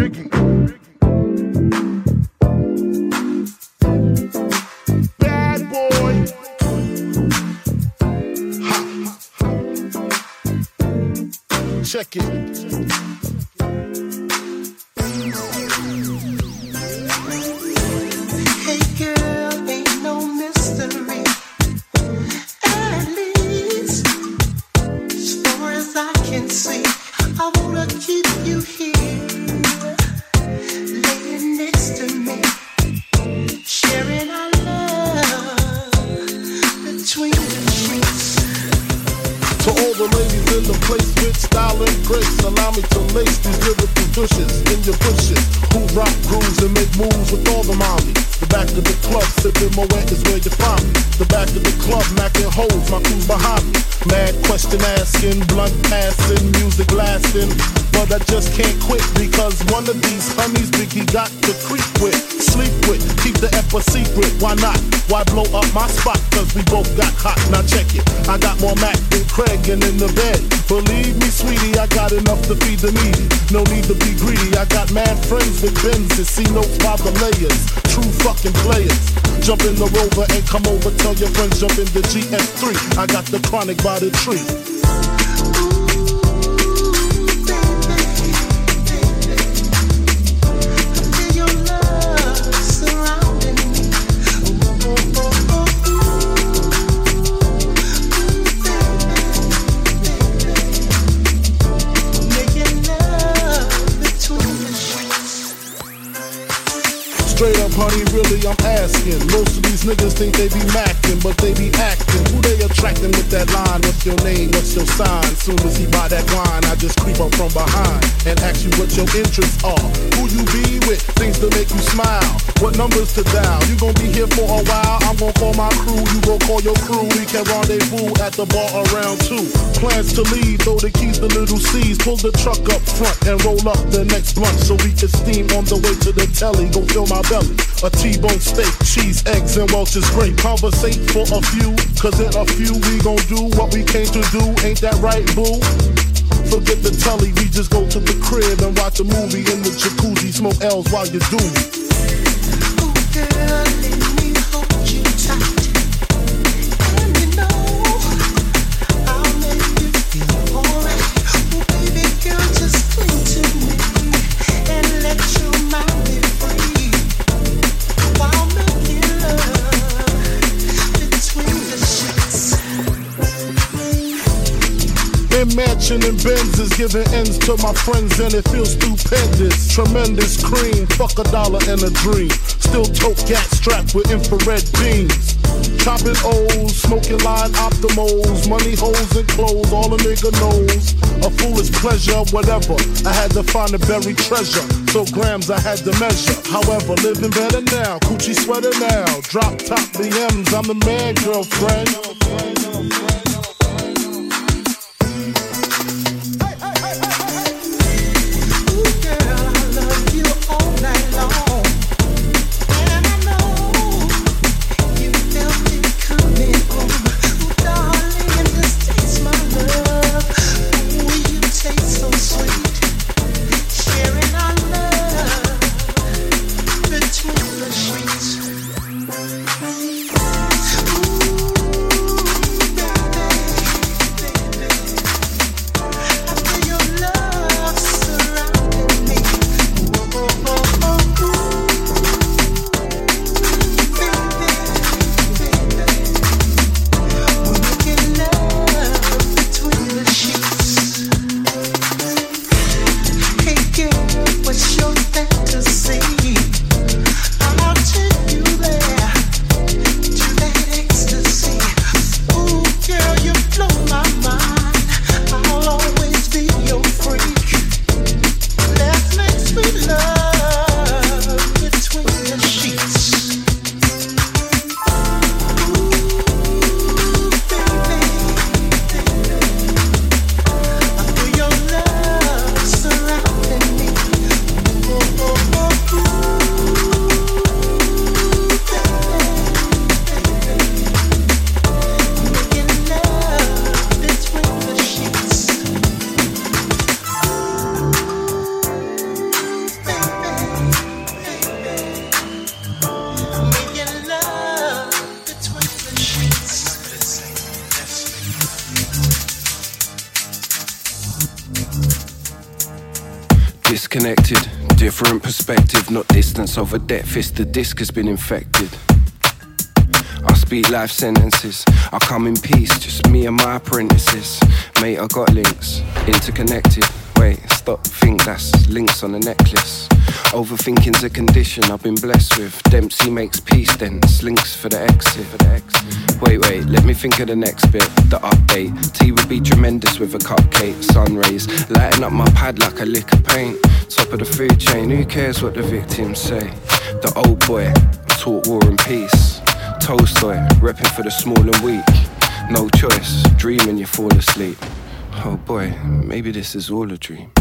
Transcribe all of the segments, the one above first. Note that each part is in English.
Biggie. Blunt passing, music lasting. But I just can't quit because one of these honeys Biggie got to creep with, sleep with, keep the ep a secret. Why not? Why blow up my spot? Cause we both got hot. Now check it. I got more Mack than Craig and in the bed. Believe me, sweetie, I got enough to feed the needy. No need to be greedy. I got mad friends with Benz and see no by the layers. True fucking players. Jump in the rover and come over. Tell your friends jump in the GS3. I got the chronic by the tree. Feel Up, honey, really, I'm asking. Most of these niggas think they be macking, but they be acting. Who they attracting with that line? What's your name? What's your sign? Soon as he buy that wine, I just creep up from behind and ask you what your interests are. Who you be with? Things to make you smile. What numbers to dial? You gon' be here for a while. I'm gon' call my crew. You gon' call your crew. We can rendezvous at the bar around two. Plans to leave, throw the keys to Lil' Cease. Pull the truck up front and roll up the next blunt so we can steam on the way to the telly. Go fill my belly. A T-bone steak, cheese, eggs, and Welch's grape. Conversate for a few, cause in a few we gon' do what we came to do. Ain't that right, boo? Forget the telly, we just go to the crib and watch a movie in the jacuzzi. Smoke L's while you do. Ooh, girl, mansion and Benz is giving ends to my friends and it feels stupendous. Tremendous cream, fuck a dollar and a dream. Still tote gat strapped with infrared beams. Chopping O's, smoking line optimals, money holes and clothes, all a nigga knows. A foolish pleasure, whatever. I had to find a buried treasure, so grams I had to measure. However, living better now, coochie sweater now. Drop top BMs, I'm the man, girlfriend. Disconnected, different perspective, not distance over depth. It's the disc has been infected. I speak life sentences. I come in peace, just me and my apprentices. Mate, I got links, interconnected. Wait, stop, think that's links on a necklace. Overthinking's a condition I've been blessed with. Dempsey makes peace, then slinks for the exit. For the exit. Wait, wait, let me think of the next bit. The update. Tea would be tremendous with a cupcake. Sun rays lighting up my pad like a lick of paint. Top of the food chain, who cares what the victims say? The old boy taught war and peace. Tolstoy, repping for the small and weak. No choice, dreaming you fall asleep. Oh boy, maybe this is all a dream.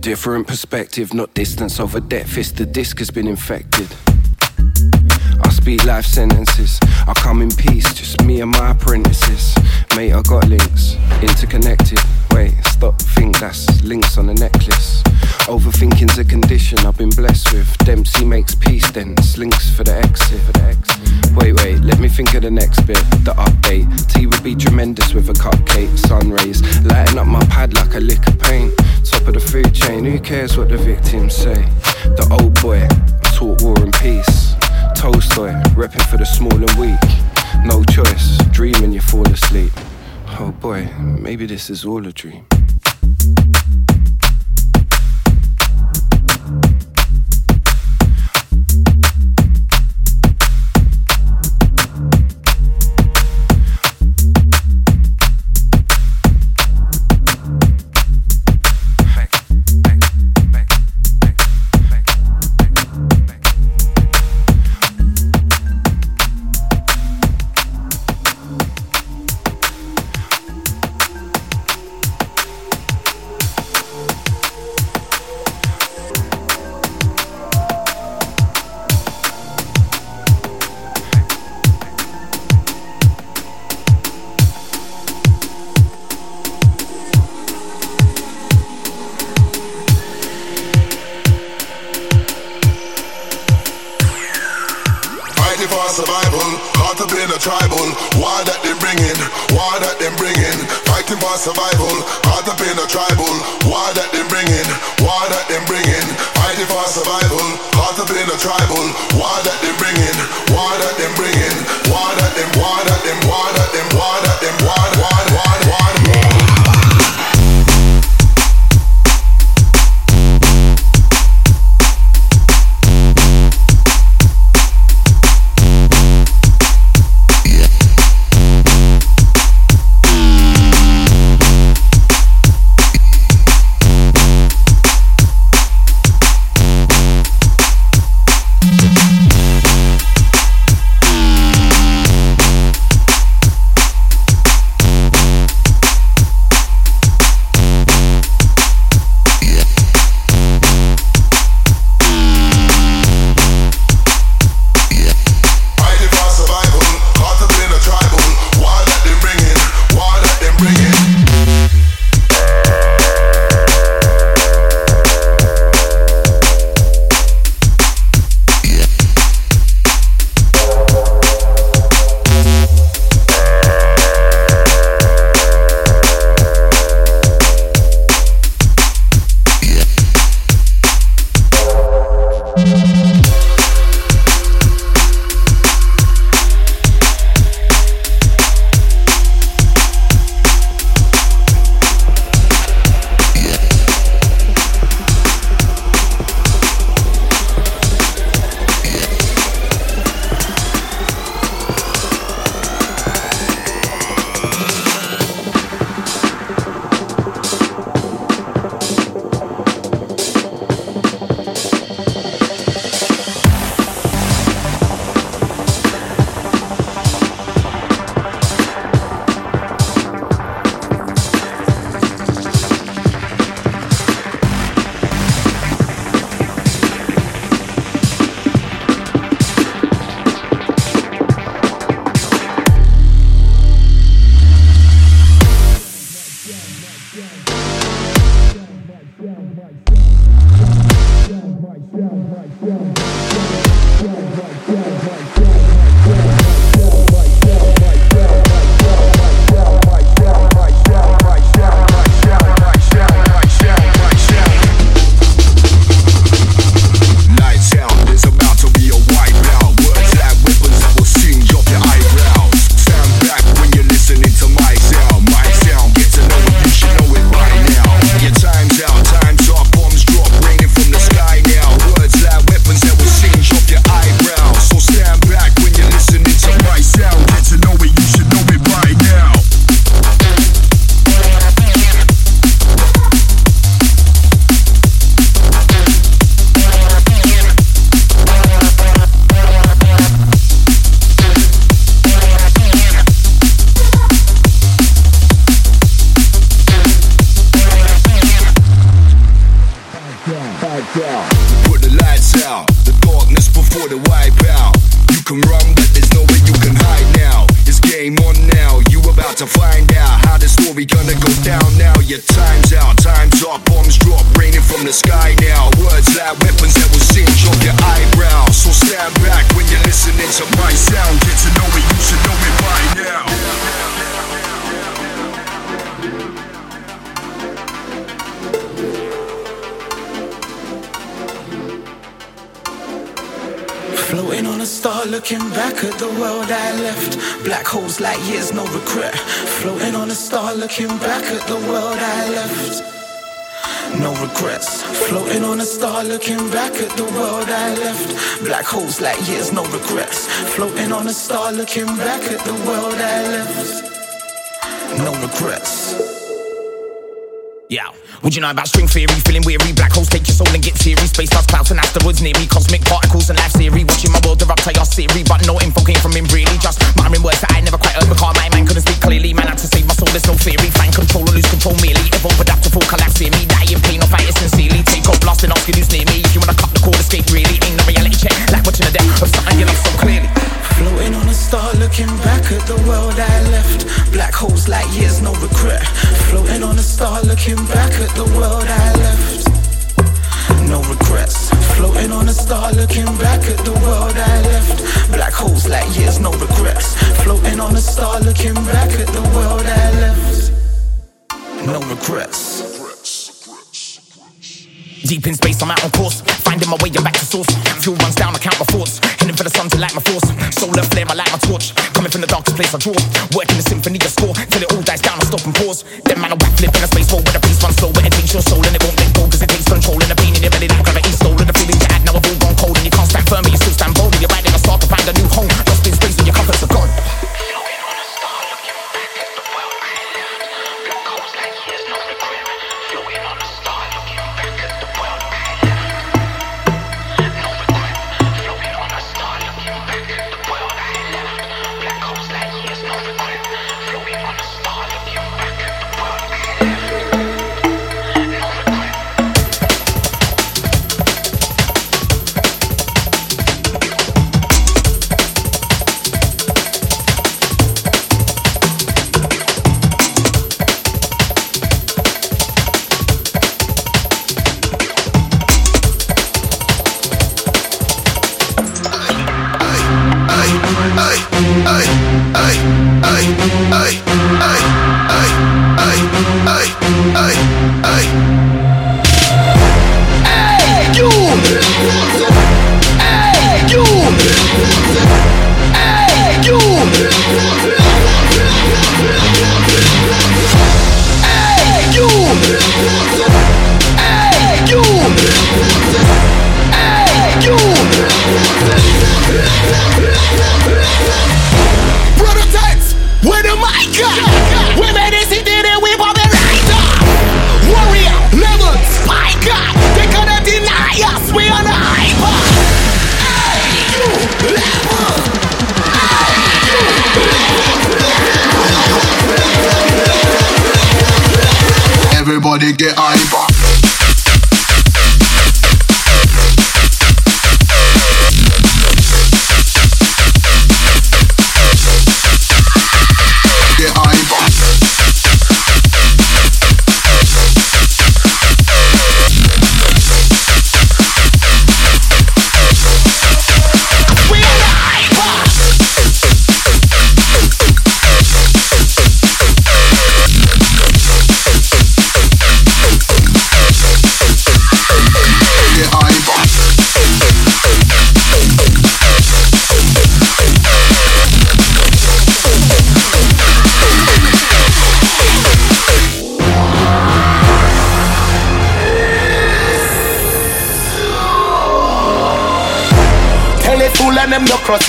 Different perspective, not distance over depth. It's the disc has been infected. I speak life sentences. I come in peace, just me and my apprentices. Mate, I got links, interconnected. Wait, stop, think that's links on a necklace. Overthinking's a condition I've been blessed with. Dempsey makes peace, then slinks for the exit. For the exit. Wait, wait, let me think of the next bit. The update. Tea would be tremendous with a cupcake. Sun rays lighting up my pad like a lick of paint. Top of the food chain, who cares what the victims say? The old boy taught war and peace. Tolstoy, repping for the small and weak. No choice, dreaming you fall asleep. Oh boy, maybe this is all a dream. tribal. War that they bringing, war that they bringing. Fighting for survival. caught up in a tribal. War that they bringing, war that they bringing. Fighting for survival. caught up in a tribal. War that they bringing, war that they bringing. War that them, war that them, war that them, war that them, war, war, war, war. Floating on a star, looking back at the world I left. Black holes like years, no regret. Floating on a star, looking back at the world I left. No regrets. Floating on a star, looking back at the world I left. Black holes like years, no regrets. Floating on a star, looking back at the world I left. No regrets. Yeah. Would you know about string theory? Feeling weary, black holes take your soul and get teary. Space dust clouds and asteroids near me. Cosmic particles and life theory. Watching my world erupt chaos theory. But no info came from him really. Just muttering words that I never quite heard. Because my mind couldn't speak clearly. Man had to save my soul, there's no theory. Find control or lose control merely. Evolve, adapt to full collapse fear me. Die in pain or fight it sincerely. Take off, blasting, asking who's near me. If you wanna cut the cord, escape really. Ain't no reality check. Like watching the death of something you love so clearly. Floating on a star, looking back at the world I left. Black holes like years, no regret. Floating on a star, looking back at the world I left. No regrets. Floating on a star, looking back at the world I left. Black holes like years, no regrets. Floating on a star, looking back at the world I left. No regrets. Deep in space, I'm out on course. Finding my way, I'm back to source. Fuel runs down, I count my thoughts. Heading for the sun to light my force. Solar flare, I light my torch. Coming from the darkest place I draw. Working the symphony, I score. Till it all dies down, I stop and pause. Then man, I backflip in a space war where the pace runs slow. But it takes your soul and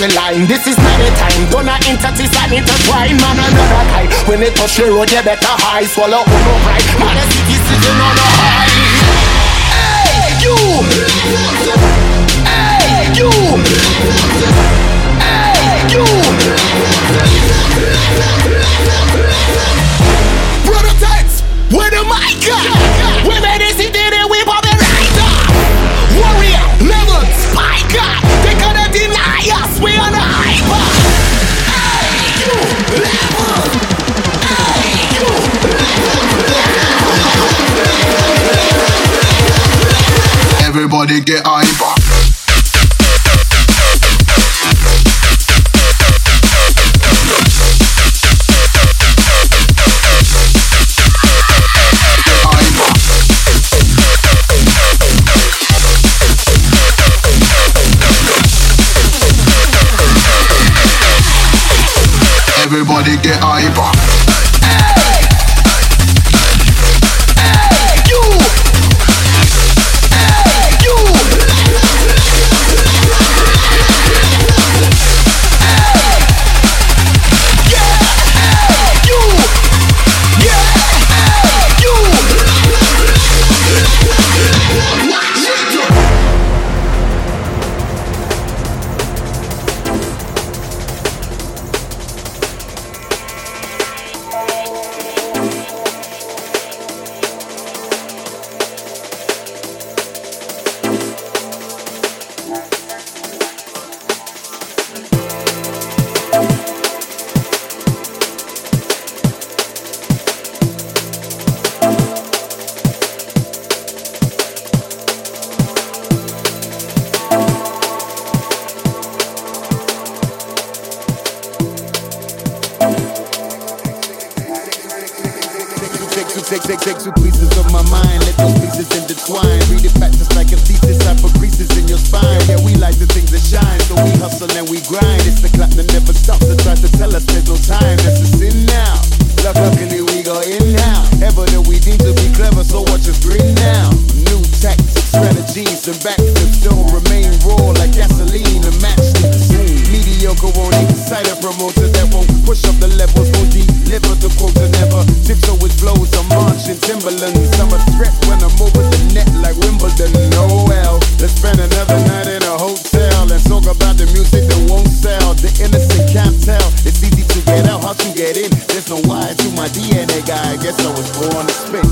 the line. This is not the time. Gonna entities and intertwine. Man another time. When they touch the road, you better high. Swallow who no pride. Man the city sitting on a high. Hey you. Hey you. Hey you. Prototypes. Where the mic at? We made this city, then we pop it right up. spiker. They gonna us, we on a hyper. Hey, level. Everybody get hyper. Everybody get hyper. Two, take, take, take two pieces of my mind, let those pieces intertwine. Read it back just like a thesis, I put creases in your spine. Yeah, we like the things that shine, so we hustle and we grind. It's the clock that never stops that tries to tell us there's no time. That's a sin now. Luck- Luckily we got in now. Evident we need to be clever, so watch us grin now. New tactics, strategies, and backflips don't remain raw like gasoline and matchsticks. Mediocre won't excite a promoter that won't push up the levels, won't deliver the quotes and never tiptoe with flows. I'm marching Timberlands. I'm a threat when I'm over the net like Wimbledon. Oh well, let's spend another night in a hotel and talk about the music that won't sell. The innocent can't tell. It's easy to get out, hard to get in. There's no why to my DNA guy. I guess I was born to spin.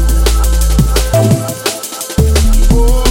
Yes,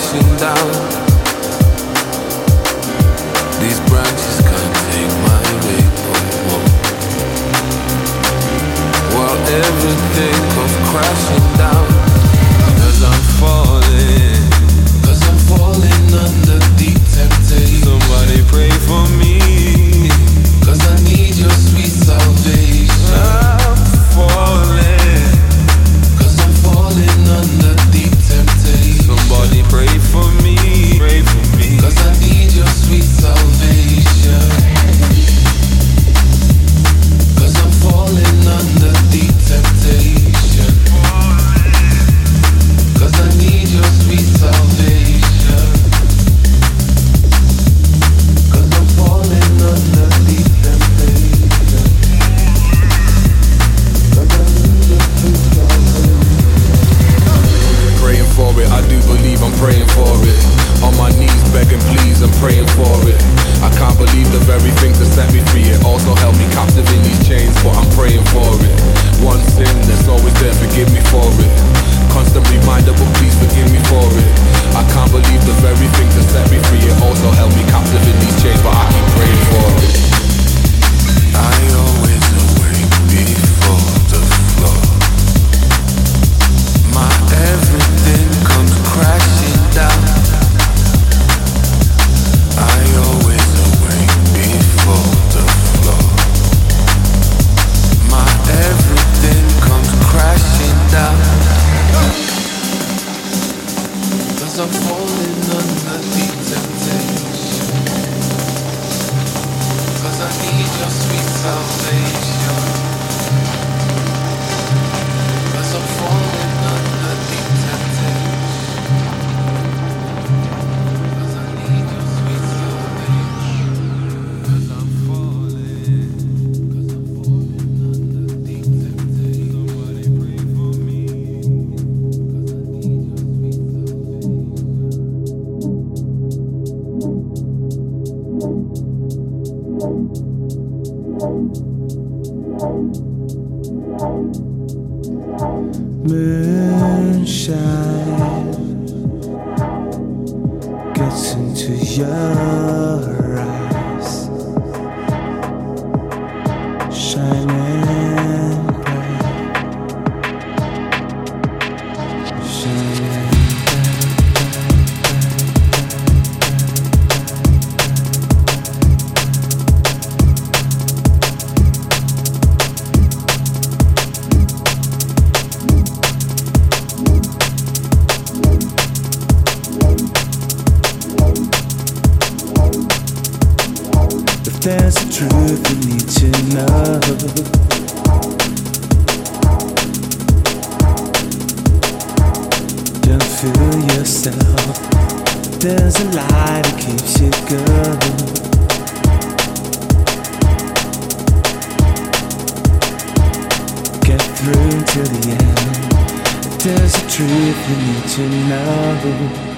crashing down. These branches can't take my weight no more. While everything comes crashing down. Cause I'm falling. Cause I'm falling under deep temptation. Somebody pray for me. Praying for it. I can't believe the very thing that set me free. It also held me captive in these chains, but I'm praying for it. One sin that's always there, forgive me for it. Constant reminder, but please forgive me for it. I can't believe the very thing to set me free. It also held me captive in these chains, but I keep praying for it. there's a truth you need to know. Don't fool yourself. There's a lie that keeps you going. Get through to the end. There's a truth you need to know.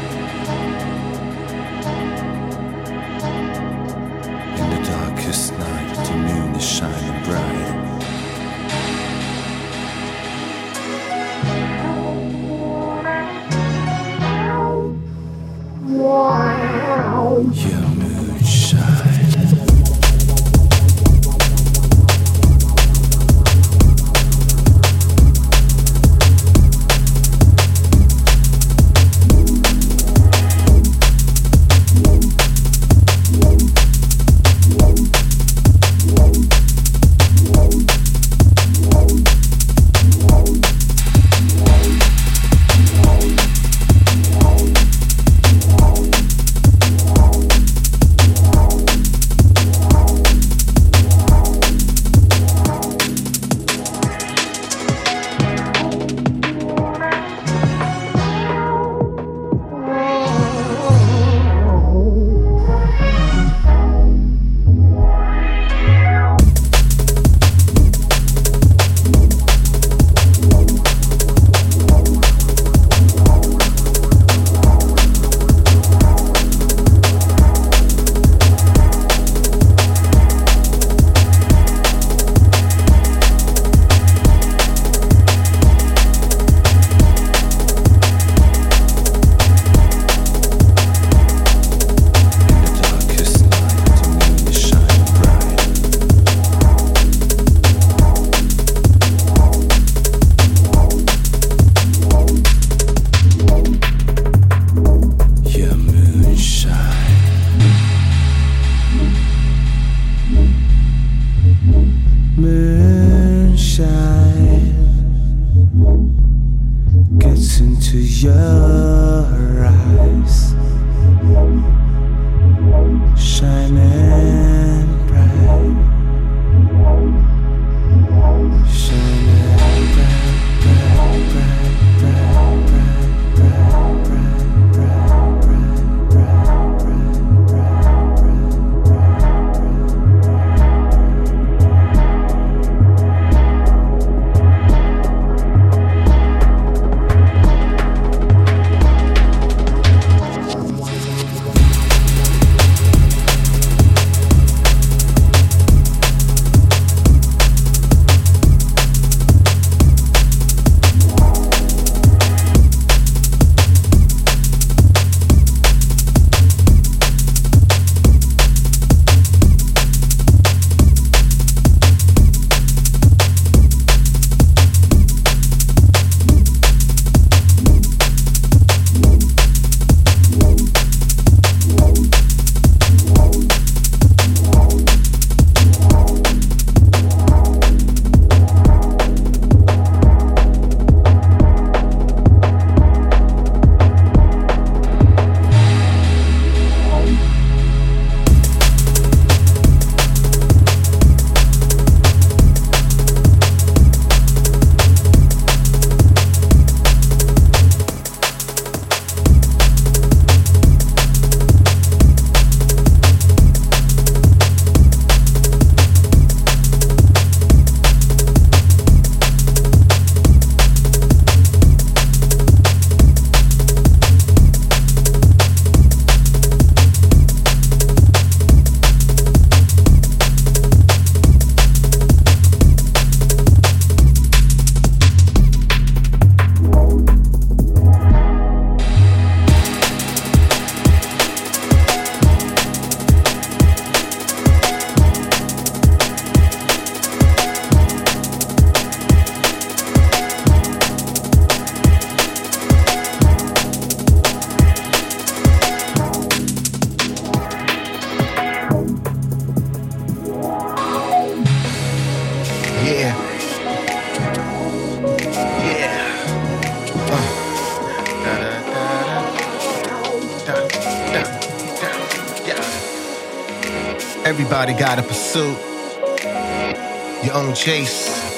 Got a pursuit. Your own chase.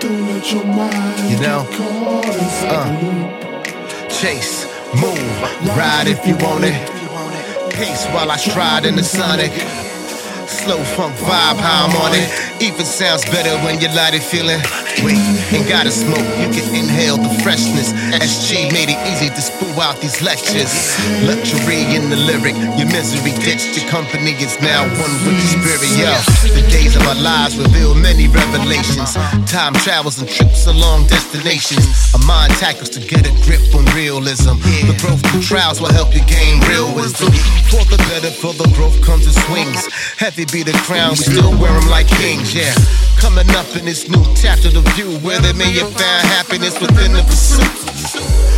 Don't let your mind You know? get caught inside Uh. Chase, move, ride if you want it. Pace while I stride in the sonic. Slow funk vibe, how I'm on it. Even sounds better when you light it feeling. Wait, ain't gotta smoke, you can inhale the freshness. SG made it easy to spew out these lectures. Luxury in the lyric, your misery ditched. Your company is now one with the spirit. Yo, the days of our lives reveal many revelations. Time travels and trips along destinations. A mind tackles to get a grip on realism. The growth through trials will help you gain real wisdom. For the better, for the growth comes in swings. Heavy be the crown, we still wear 'em like kings, yeah. Coming up in this new chapter of view, where they may have found happiness within the pursuit.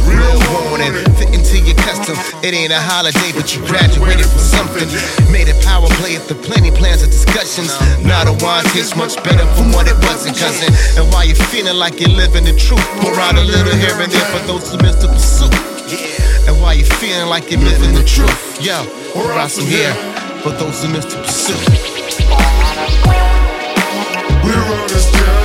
Real warning, fit into your custom. It ain't a holiday, but you graduated from something. Made a power play at the plenty plans and discussions. Now the wine tastes much better from what it wasn't, cousin. And while you're feeling like you're living the truth, pour out a little here and there for those who missed the pursuit. And while you're feeling like you're living the truth, yo, pour out some here for those who missed the pursuit. We're on this journey.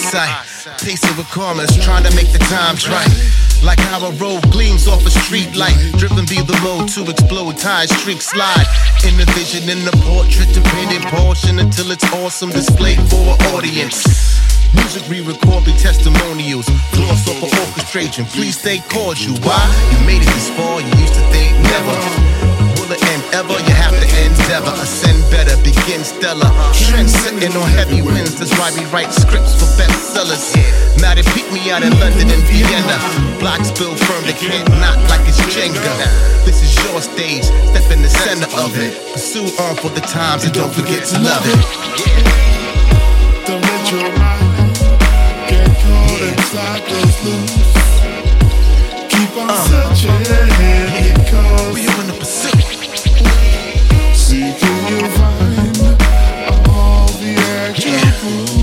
Eyesight. Pacing with commas, trying to make the times right. Like how a road gleams off a street light. Driven be the road to explode, tires streak slide. In the vision, in the portrait, painted portion until it's awesome displayed for an audience. Music re-record the testimonials. Gloss off of orchestration. Please stay cordial. Why? You made it this far, you used to think never. It end ever? You have to endeavor. Ascend better, begin stellar. Trend sitting on heavy winds. That's why we write scripts for bestsellers. Now they pick me out in London and Vienna. Blocks built firm, they can't knock like it's Jenga. This is your stage, step in the center of it. Pursue on for the times and don't forget to love it. Don't let your mind get caught inside those loops. Keep on uh. searching because We on the pursuit. Seeking you find all the Yeah.